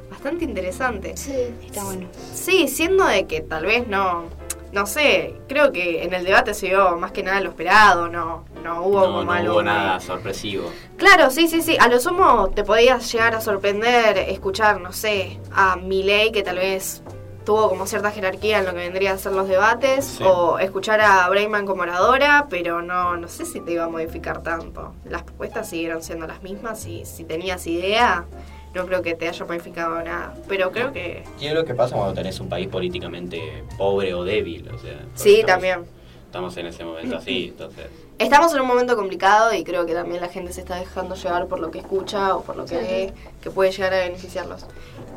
bastante interesante. Sí, está bueno. Sí, siendo de que tal vez no, no sé, creo que en el debate se vio más que nada lo esperado, no, no hubo No, como no algo hubo muy- nada sorpresivo. Claro, sí, sí, sí. A lo sumo te podías llegar a sorprender escuchar, no sé, a Milei que tal vez tuvo como cierta jerarquía en lo que vendría a ser los debates, Sí. o escuchar a Brayman como oradora, pero no, no sé si te iba a modificar tanto. Las propuestas siguieron siendo las mismas y si tenías idea, no creo que te haya modificado nada. Pero creo que ¿Qué es lo que pasa cuando tenés un país políticamente pobre o débil? O sea, sí, estamos- también. Estamos en ese momento así, entonces. Estamos en un momento complicado y creo que también la gente se está dejando llevar por lo que escucha o por lo que Sí. ve, que puede llegar a beneficiarlos.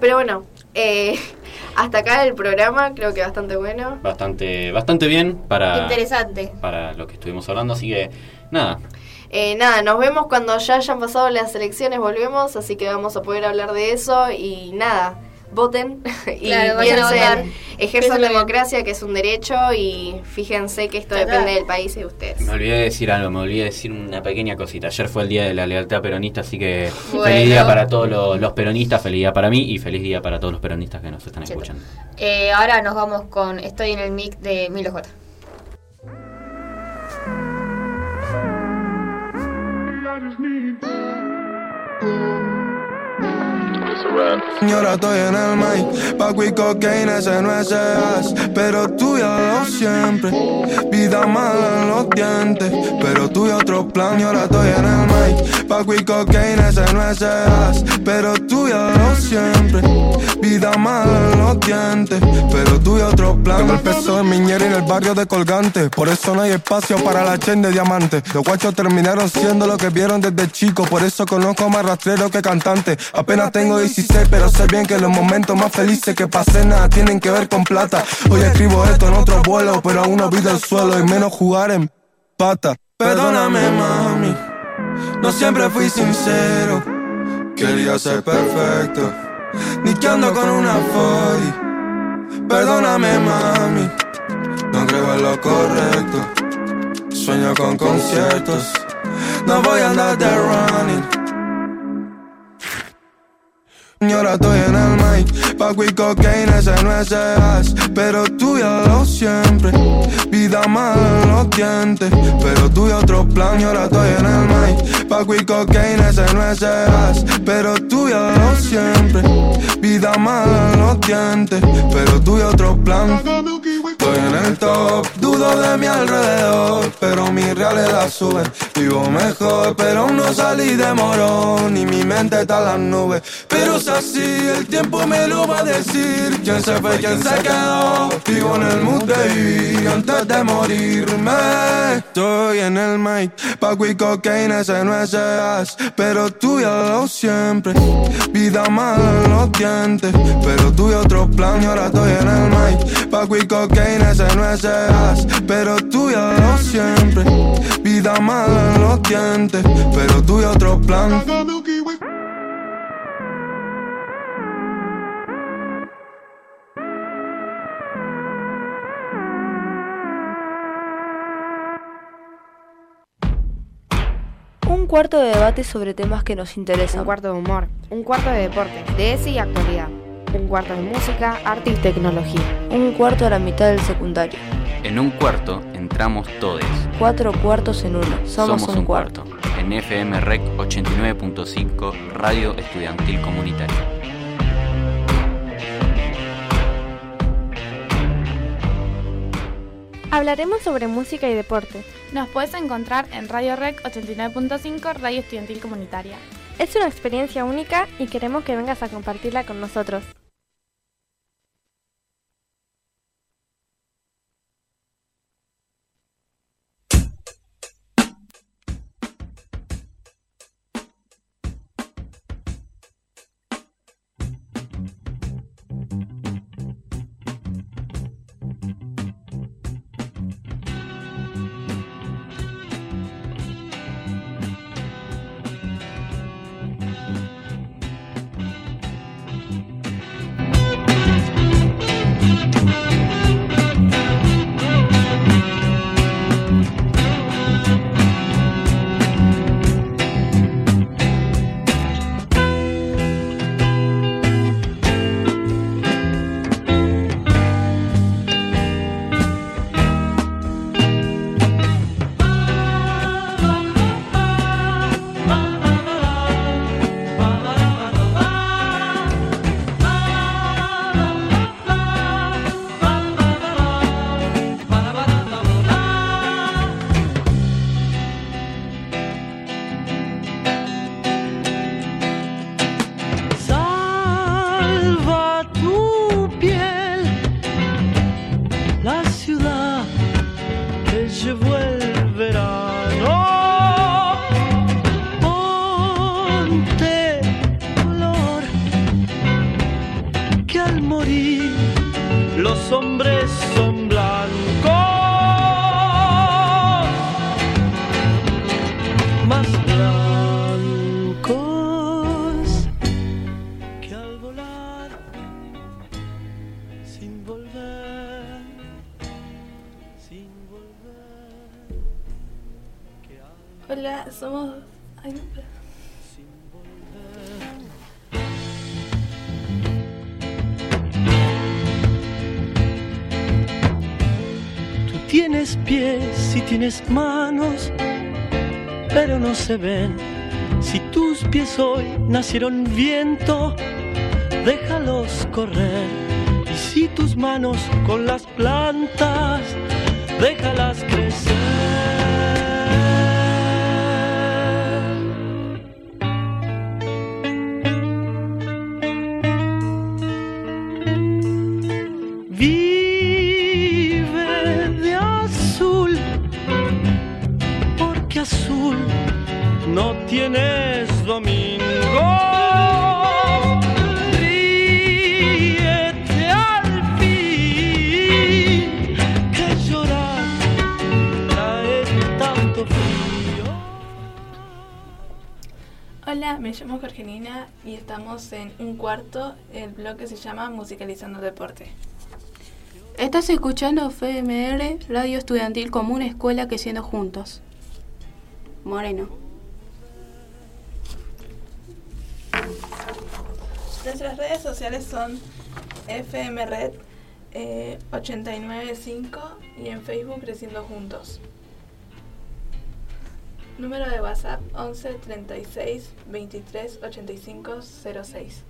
Pero bueno, eh, hasta acá el programa, creo que bastante bueno. Bastante, bastante bien para, Interesante. para lo que estuvimos hablando, así que nada, Eh, nada, nos vemos cuando ya hayan pasado las elecciones, volvemos, así que vamos a poder hablar de eso y nada, voten y Claro, vayan a votar. piensen, ejerzan democracia que es un derecho y fíjense que esto depende del país y de ustedes. me olvidé de decir algo, me olvidé de decir una pequeña cosita. Ayer fue el día de la lealtad peronista, así que Bueno. feliz día para todos los, los peronistas, feliz día para mí y feliz día para todos los peronistas que nos están escuchando. Eh, ahora nos vamos con Estoy en el mic de Milo J. Señora, estoy en el mic, Paco y cocaína, ese no es as Pero tuya lo siempre, vida mala en los dientes. Pero tuyo otro plan, y ahora estoy en el mic Paco y cocaína, ese no es as Pero tuya lo siempre, vida mala en los dientes. Pero tuyo otro plan. Tengo el peso de Miñera en el barrio de Colgante. Por eso no hay espacio para la chen de diamante. Los guachos terminaron siendo lo que vieron desde chico. Por eso conozco más rastrero que cantante Apenas tengo 16 pero sé bien que los momentos más felices que pasé nada tienen que ver con plata Hoy escribo esto en otro vuelo pero aún no vi del suelo y menos jugar en pata. Perdóname, mami. No siempre fui sincero. Quería ser perfecto. Ni que con una fori. Perdóname, mami. No creo en lo correcto. Sueño con conciertos. No voy a andar de running. Y ahora estoy en el mic, Paco y cocaína, ese no es as. Pero tú ya lo siempre, vida mala en los dientes. Pero tú y otro plan, y ahora estoy en el mic. Paco y cocaína, ese no es as. Pero tú ya lo siempre, vida mala en los dientes. Pero tú y otro plan Estoy en el top, dudo de mi alrededor, pero mi realidad sube. Vivo mejor, pero aún no salí de morón y mi mente está en las nubes. Pero es así, el tiempo me lo va a decir. Quién se fue, quién se quedó. Vivo en el mood de vivir antes de morirme. Estoy en el mic, Paco y cocaína, ese no es as, pero tú ya lo siempre. Vida mala en los dientes, pero tú y otro plan y ahora estoy en el mic. Y cocaína ese no es as, pero tú ya lo siempre. Vida mala en los dientes, pero tú y otro plan. Un cuarto de debate sobre temas que nos interesan. Un cuarto de humor. Un cuarto de deporte, de ese y actualidad. Un cuarto de música, arte y tecnología. Un cuarto a la mitad del secundario. En un cuarto entramos todos. Cuatro cuartos en uno. Somos, un, cuarto. En FM Rec 89.5, Radio Estudiantil Comunitaria. Hablaremos sobre música y deporte. Nos puedes encontrar en Radio Rec 89.5, Radio Estudiantil Comunitaria. Es una experiencia única y queremos que vengas a compartirla con nosotros. Manos, pero no se ven. Si tus pies hoy nacieron viento, déjalos correr. Y si tus manos con las plantas, déjalas estamos en un cuarto. El blog que se llama Musicalizando Deporte. Estás escuchando FMR, Radio Estudiantil como una escuela que siendo juntos. Moreno. Nuestras redes sociales son FMRed eh, 895 y en Facebook Creciendo Juntos. Número de WhatsApp 11 36 23 85 06.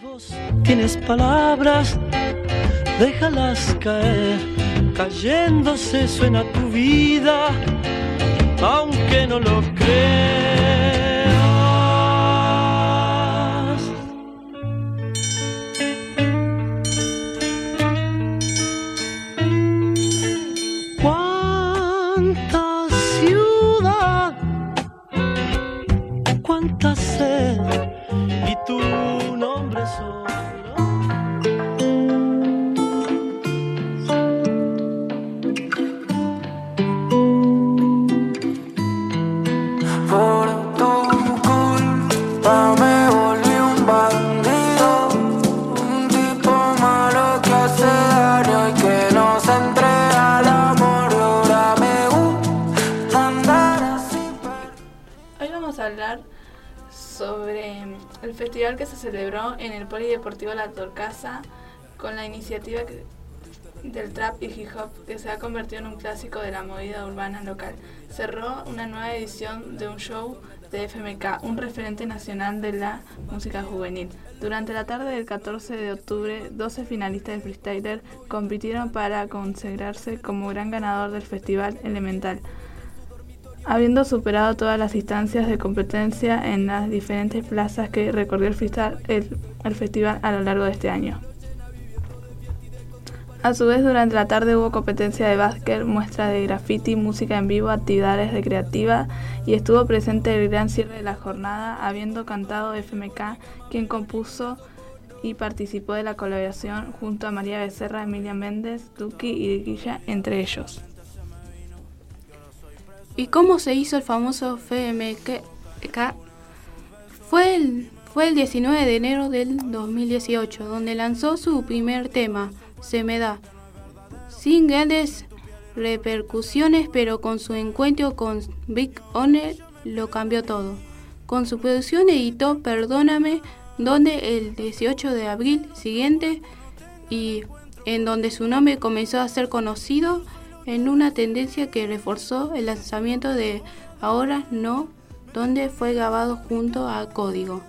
Vos tienes palabras, déjalas caer, cayéndose suena tu vida, aunque no lo creas. tantas el festival que se celebró en el Polideportivo La Torcasa con la iniciativa del trap y hip hop que se ha convertido en un clásico de la movida urbana local. Cerró una nueva edición de un show de FMK, un referente nacional de la música juvenil. Durante la tarde del 14 de octubre, 12 finalistas de freestyler compitieron para consagrarse como gran ganador del festival Elemental habiendo superado todas las instancias de competencia en las diferentes plazas que recorrió el, festival a lo largo de este año. A su vez, durante la tarde hubo competencia de básquet, muestra de graffiti, música en vivo, actividades recreativas y estuvo presente el gran cierre de la jornada, habiendo cantado FMK, quien compuso y participó de la colaboración junto a María Becerra, Emilia Méndez, Duki y Guilla, entre ellos. ¿Y cómo se hizo el famoso FMK? Fue el, fue el 19 de enero del 2018, donde lanzó su primer tema, Se me da, sin grandes repercusiones, pero con su encuentro con Big Honor lo cambió todo. Con su producción editó Perdóname, donde el 18 de abril siguiente y en donde su nombre comenzó a ser conocido en una tendencia que reforzó el lanzamiento de Ahora No, donde fue grabado junto a Código.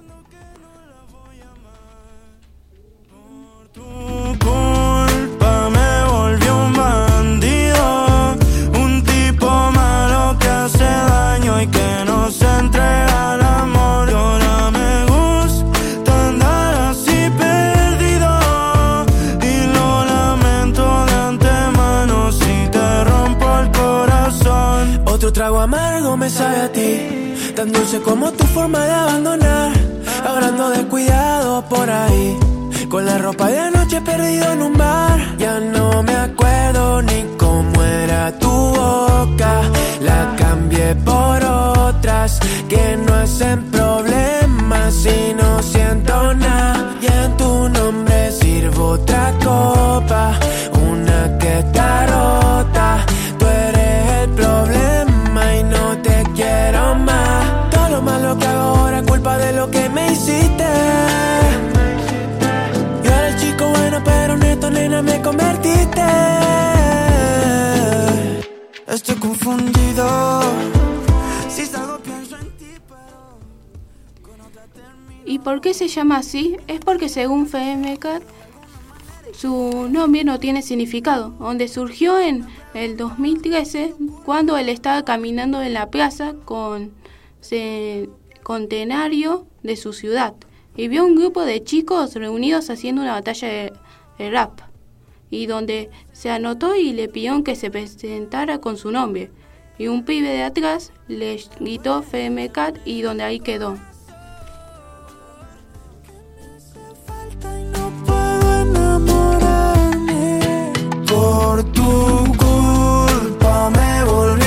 Tan dulce como tu forma de abandonar. Hablando de cuidado por ahí, con la ropa de anoche perdido en un bar. Ya no me acuerdo ni cómo era tu boca, la cambié por otras que no hacen problemas y no siento nada. Y en tu nombre sirvo otra copa, Estoy confundido. Si en ti. ¿Y por qué se llama así? Es porque según FMK su nombre no tiene significado, donde surgió en el 2013 cuando él estaba caminando en la plaza con se- centenario de su ciudad y vio un grupo de chicos reunidos haciendo una batalla de, de rap y donde se anotó y le pidieron que se presentara con su nombre y un pibe de atrás le gritó FMK y donde ahí quedó. Por tu culpa me volví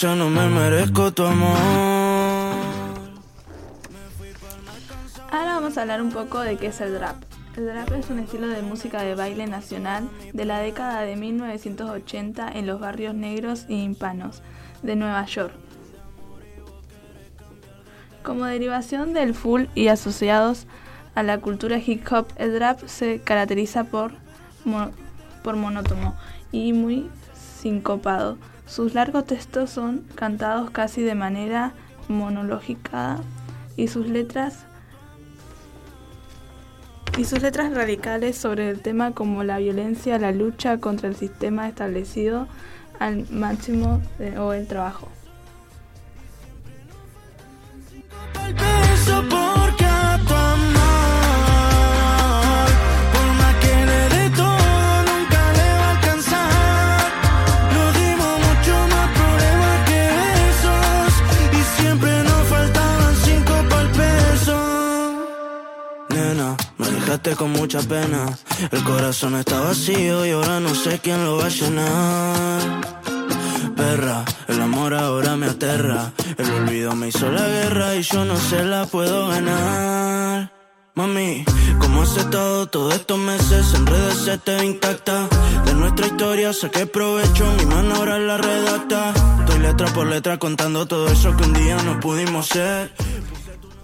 yo no me merezco tu amor. Ahora vamos a hablar un poco de qué es el drap. El drap es un estilo de música de baile nacional de la década de 1980 en los barrios negros y hispanos de Nueva York. Como derivación del full y asociados a la cultura hip hop, el rap se caracteriza por, por monótono y muy sincopado. Sus largos textos son cantados casi de manera monológica y sus letras y sus letras radicales sobre el tema como la violencia, la lucha contra el sistema establecido al máximo o el trabajo. Dejaste con mucha pena. El corazón está vacío y ahora no sé quién lo va a llenar. Perra, el amor ahora me aterra. El olvido me hizo la guerra y yo no se la puedo ganar. Mami, ¿cómo has estado todos estos meses? En redes se te intacta. De nuestra historia saqué provecho, mi mano ahora la redacta. Estoy letra por letra contando todo eso que un día no pudimos ser.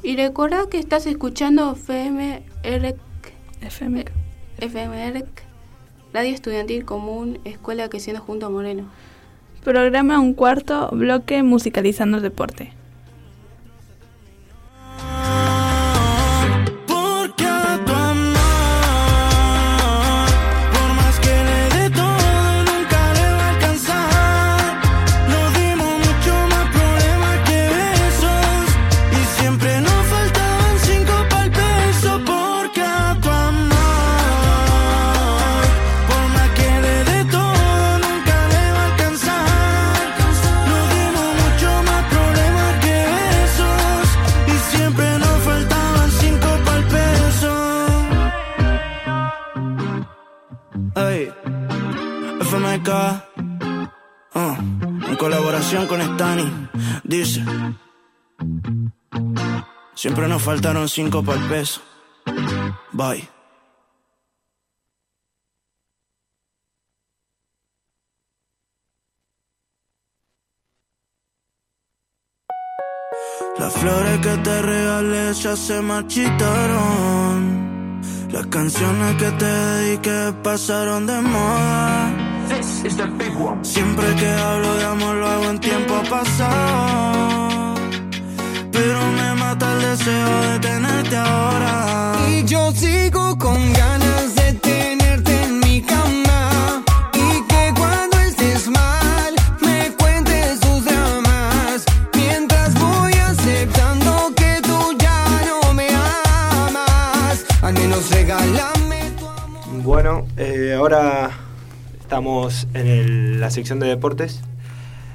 Y recuerda que estás escuchando FM EREC, FM, FM EREC, Radio Estudiantil Común, escuela que siendo junto a Moreno. Programa un cuarto bloque musicalizando el deporte. Con Stani, dice: Siempre nos faltaron cinco pa'l peso. Bye. Las flores que te regalé ya se marchitaron. Las canciones que te dediqué pasaron de moda. Siempre que hablo de amor lo hago en tiempo pasado. Pero me mata el deseo de tenerte ahora. Y yo sigo con ganas de tenerte en mi cama. Y que cuando estés mal me cuentes tus dramas. Mientras voy aceptando que tú ya no me amas. Al menos regálame tu Bueno, eh, ahora estamos en el- la sección de deportes.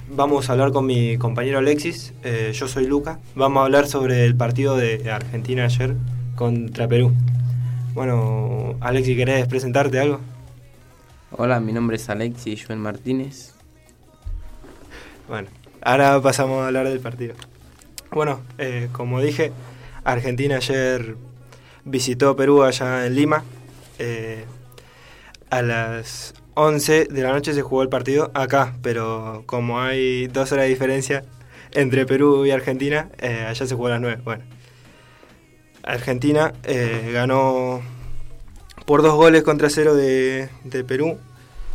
Vamos a hablar con mi compañero Alexis. eh, yo soy Luca. Vamos a hablar sobre el partido de Argentina ayer contra Perú. Bueno, Alexis, ¿querés presentarte algo? Hola, mi nombre es Alexis Joel Martínez. Bueno, ahora pasamos a hablar del partido. Bueno, eh, como dije, Argentina ayer visitó Perú allá en Lima. Eh, a las 11 de la noche se jugó el partido acá, pero como hay dos horas de diferencia entre Perú y Argentina, eh, allá se jugó a las 9. Bueno, Argentina eh, ganó por dos goles contra cero de, de Perú,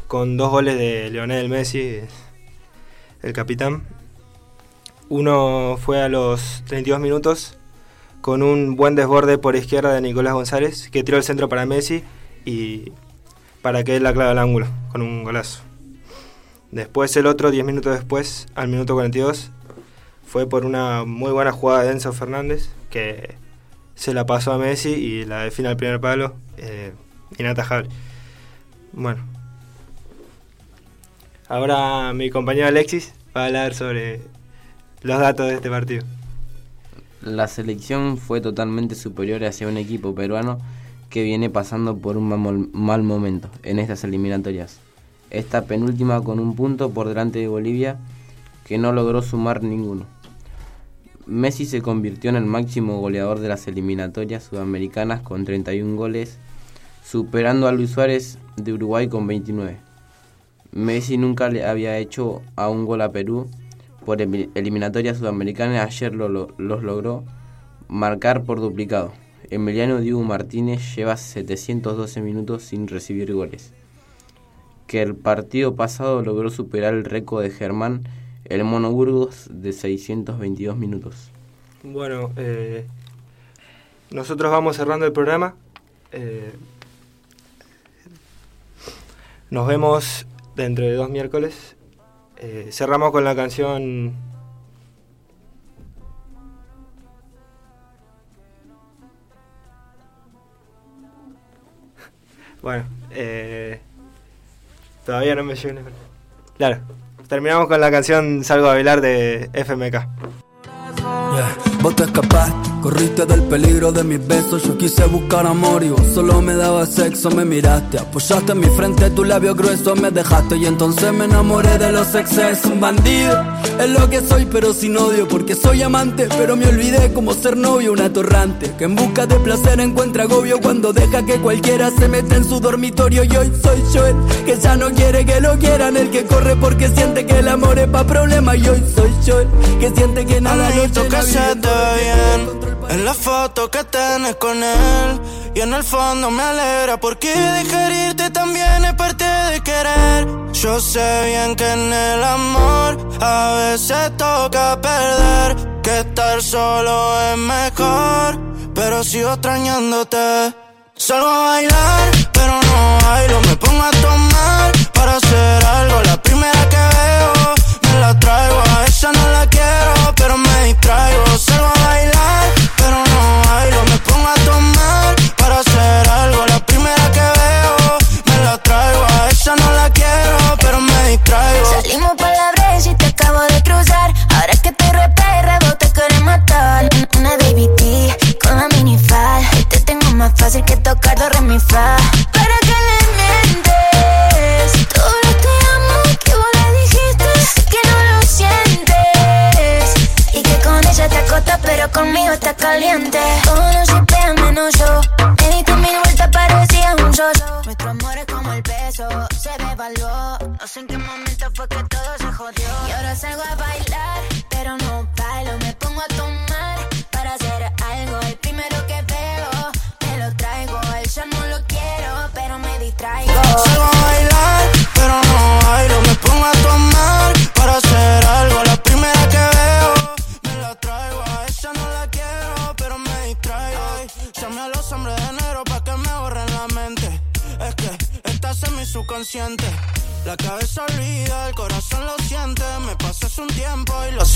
con dos goles de Leonel Messi, el capitán. Uno fue a los 32 minutos con un buen desborde por izquierda de Nicolás González, que tiró el centro para Messi y para que él la clave al ángulo, con un golazo. Después el otro, 10 minutos después, al minuto 42, fue por una muy buena jugada de Enzo Fernández, que se la pasó a Messi y la define al primer palo, eh, inatajable. Bueno. Ahora mi compañero Alexis va a hablar sobre los datos de este partido. La selección fue totalmente superior hacia un equipo peruano que viene pasando por un mal, momento en estas eliminatorias. Esta penúltima con un punto por delante de Bolivia que no logró sumar ninguno. Messi se convirtió en el máximo goleador de las eliminatorias sudamericanas con 31 goles, superando a Luis Suárez de Uruguay con 29. Messi nunca le había hecho a un gol a Perú por eli- eliminatorias sudamericanas, ayer lo- lo- los logró marcar por duplicado. Emiliano Diego Martínez lleva 712 minutos sin recibir goles. Que el partido pasado logró superar el récord de Germán, el Mono Burgos, de 622 minutos. Bueno, eh, nosotros vamos cerrando el programa. Eh, nos vemos dentro de dos miércoles. Eh, cerramos con la canción Bueno, eh, todavía no me llegó. la- Claro, terminamos con la canción Salgo a bailar de FMK. Corriste del peligro de mis besos. Yo quise buscar amor y vos solo me dabas sexo. Me miraste, apoyaste en mi frente tu labio grueso. Me dejaste y entonces me enamoré de los excesos. Un bandido es lo que soy, pero sin odio. Porque soy amante, pero me olvidé como ser novio. Un atorrante que en busca de placer encuentra agobio cuando deja que cualquiera se meta en su dormitorio. Y hoy soy yo el que ya no quiere que lo quieran. El que corre porque siente que el amor es pa' problemas. Y hoy soy yo el que siente que nada lo se ve bien En la foto que tenés con él Y en el fondo me alegra Porque digerirte también es parte de querer. Yo sé bien que en el amor A veces toca perder Que estar solo es mejor Pero sigo extrañándote. Salgo a bailar, pero no bailo Me pongo a tomar para hacer algo. La primera que veo me la traigo A esa no la quiero, pero me distraigo. Salgo a bailar, para hacer algo La primera que veo me la traigo A no la quiero, pero me distraigo Salimos por la brecha y te acabo de cruzar. Ahora que te repera, vos te quieres matar. Una baby T con la minifal. Y te tengo más fácil que tocar do re fa. ¿Para que le mientes? Todo lo te amo que vos le dijiste. Sé que no lo sientes. Y que con ella te acostas, pero conmigo está caliente.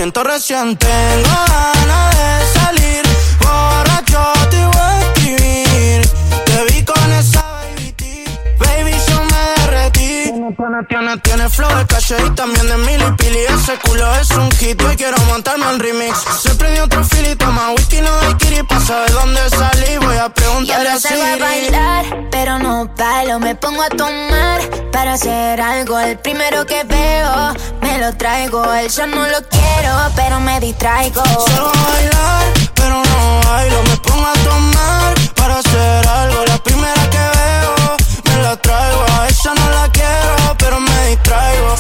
Siento recién Tengo ganas de salir Tiene, tiene, flow de calle y también de milipili Ese culo es un hit, hoy quiero montarme al remix Se prendió otro filito más whisky, no de kiri Pa' saber dónde salí, voy a Y preguntarle ahora a salgo a Siri bailar, pero no bailo. Me pongo a tomar para hacer algo. El primero que veo, me lo traigo. Él yo no lo quiero, pero me distraigo. Salgo a bailar, pero no bailo Me pongo a tomar distraigo. A esa no la quiero, pero me distraigo.